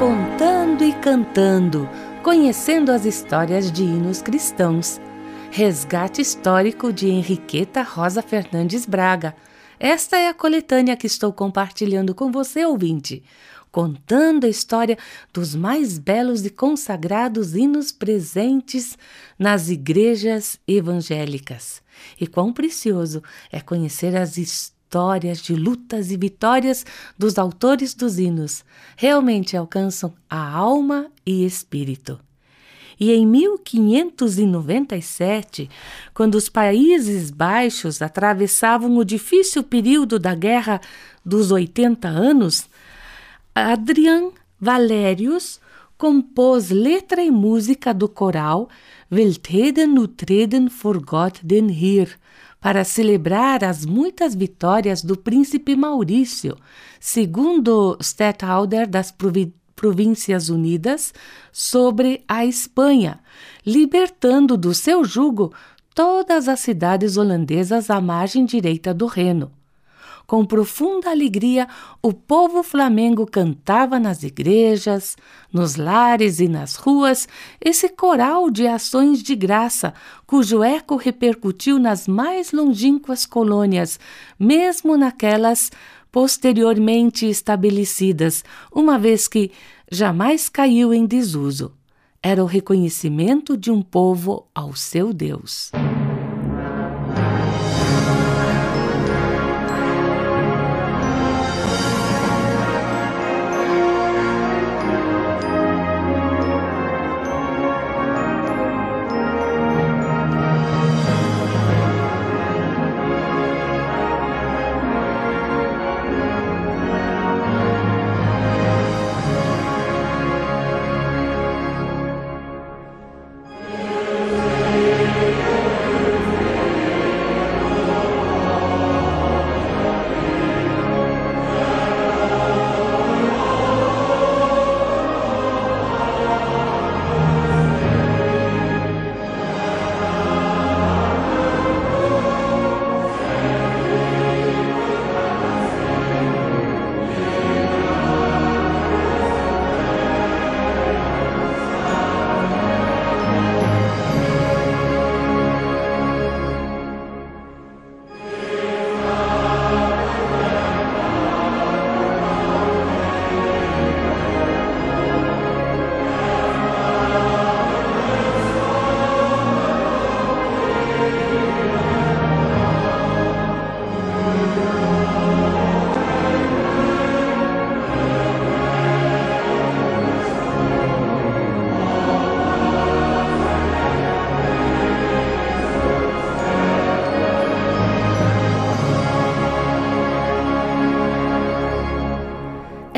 Contando e cantando, conhecendo as histórias de hinos cristãos. Resgate histórico de Henriqueta Rosa Fernandes Braga. Esta é a coletânea que estou compartilhando com você, ouvinte contando a história dos mais belos e consagrados hinos presentes nas igrejas evangélicas. E quão precioso é conhecer as histórias de lutas e vitórias dos autores dos hinos. Realmente alcançam a alma e espírito. E em 1597, quando os Países Baixos atravessavam o difícil período da Guerra dos 80 Anos, Adrian Valerius compôs letra e música do coral Weltreden Utreden for den Heer, para celebrar as muitas vitórias do príncipe Maurício, segundo Stadtholder das Províncias Unidas, sobre a Espanha, libertando do seu jugo todas as cidades holandesas à margem direita do Reno. Com profunda alegria, o povo flamengo cantava nas igrejas, nos lares e nas ruas esse coral de ações de graça, cujo eco repercutiu nas mais longínquas colônias, mesmo naquelas posteriormente estabelecidas, uma vez que jamais caiu em desuso. Era o reconhecimento de um povo ao seu Deus.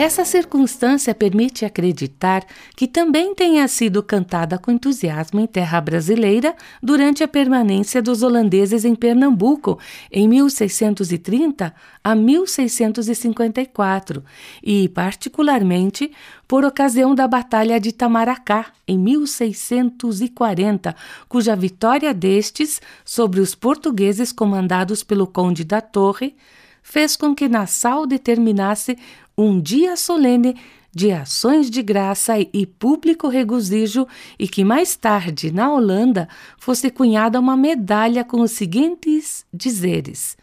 Essa circunstância permite acreditar que também tenha sido cantada com entusiasmo em terra brasileira durante a permanência dos holandeses em Pernambuco, em 1630 a 1654, e, particularmente, por ocasião da Batalha de Tamaracá, em 1640, cuja vitória destes sobre os portugueses comandados pelo Conde da Torre fez com que Nassau determinasse um dia solene de ações de graça e público regozijo, e que mais tarde, na Holanda, fosse cunhada uma medalha com os seguintes dizeres: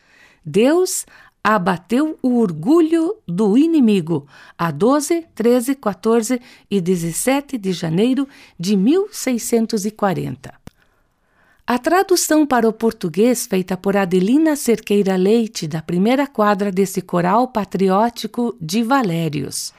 Deus abateu o orgulho do inimigo a 12, 13, 14 e 17 de janeiro de 1640. A tradução para o português feita por Adelina Cerqueira Leite, da primeira quadra desse coral patriótico de Valérios.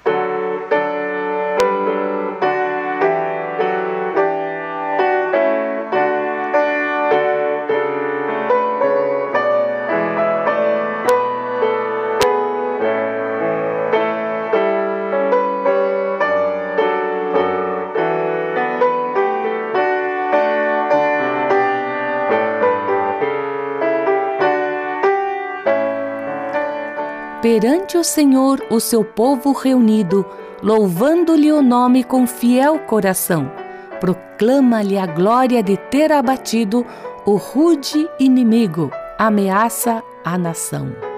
Perante o Senhor o seu povo reunido, louvando-lhe o nome com fiel coração. Proclama-lhe a glória de ter abatido o rude inimigo, ameaça a nação.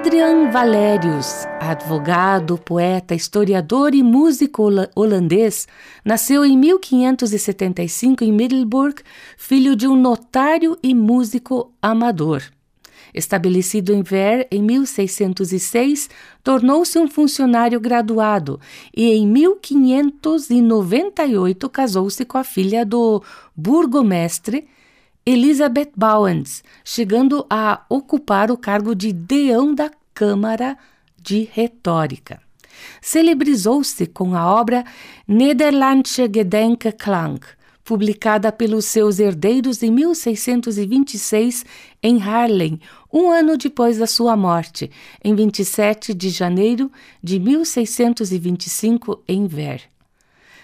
Adrian Valerius, advogado, poeta, historiador e músico holandês, nasceu em 1575 em Middelburg, filho de um notário e músico amador. Estabelecido em Ver em 1606, tornou-se um funcionário graduado e em 1598 casou-se com a filha do burgomestre Elizabeth Bowens, chegando a ocupar o cargo de deão da Câmara de Retórica. Celebrizou-se com a obra Nederlandsche Gedenkeklang, publicada pelos seus herdeiros em 1626 em Haarlem, um ano depois da sua morte, em 27 de janeiro de 1625 em Ver.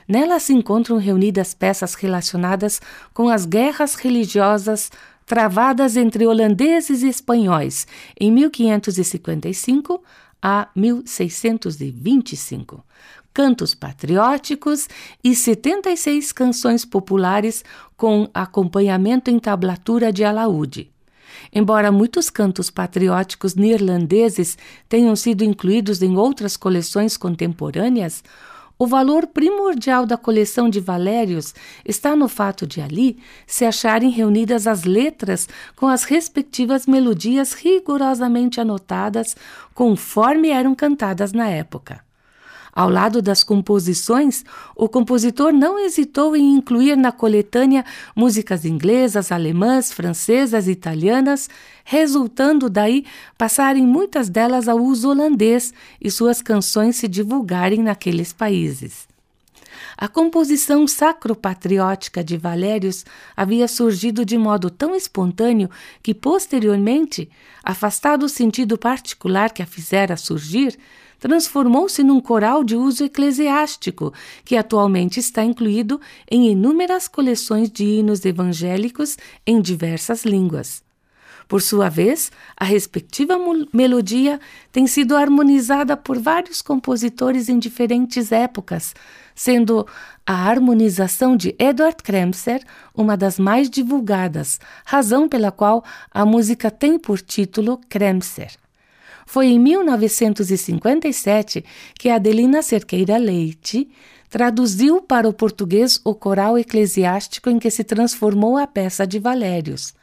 Nela se encontram reunidas peças relacionadas com as guerras religiosas travadas entre holandeses e espanhóis em 1555 a 1625, cantos patrióticos e 76 canções populares com acompanhamento em tablatura de alaúde. Embora muitos cantos patrióticos neerlandeses tenham sido incluídos em outras coleções contemporâneas, o valor primordial da coleção de Valérios está no fato de ali se acharem reunidas as letras com as respectivas melodias rigorosamente anotadas conforme eram cantadas na época. Ao lado das composições, o compositor não hesitou em incluir na coletânea músicas inglesas, alemãs, francesas italianas, resultando daí passarem muitas delas ao uso holandês e suas canções se divulgarem naqueles países. A composição sacropatriótica de Valérios havia surgido de modo tão espontâneo que, posteriormente, afastado o sentido particular que a fizera surgir, transformou-se num coral de uso eclesiástico, que atualmente está incluído em inúmeras coleções de hinos evangélicos em diversas línguas. Por sua vez, a respectiva melodia tem sido harmonizada por vários compositores em diferentes épocas, sendo a harmonização de Edward Kremser uma das mais divulgadas, razão pela qual a música tem por título Kremser. Foi em 1957 que Adelina Cerqueira Leite traduziu para o português o coral eclesiástico em que se transformou a peça de Valérios.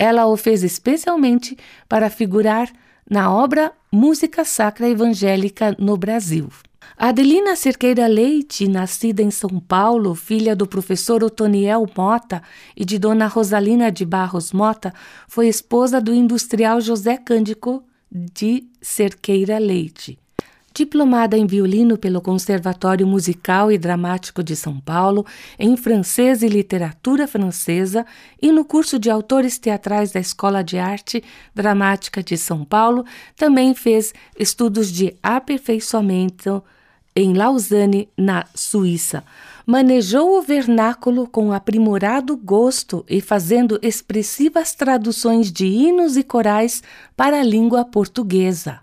Ela o fez especialmente para figurar na obra Música Sacra Evangélica no Brasil. Adelina Cerqueira Leite, nascida em São Paulo, filha do professor Otoniel Mota e de Dona Rosalina de Barros Mota, foi esposa do industrial José Cândico de Cerqueira Leite. Diplomada em violino pelo Conservatório Musical e Dramático de São Paulo, em francês e literatura francesa e no curso de autores teatrais da Escola de Arte Dramática de São Paulo, também fez estudos de aperfeiçoamento em Lausanne, na Suíça. Manejou o vernáculo com aprimorado gosto e fazendo expressivas traduções de hinos e corais para a língua portuguesa.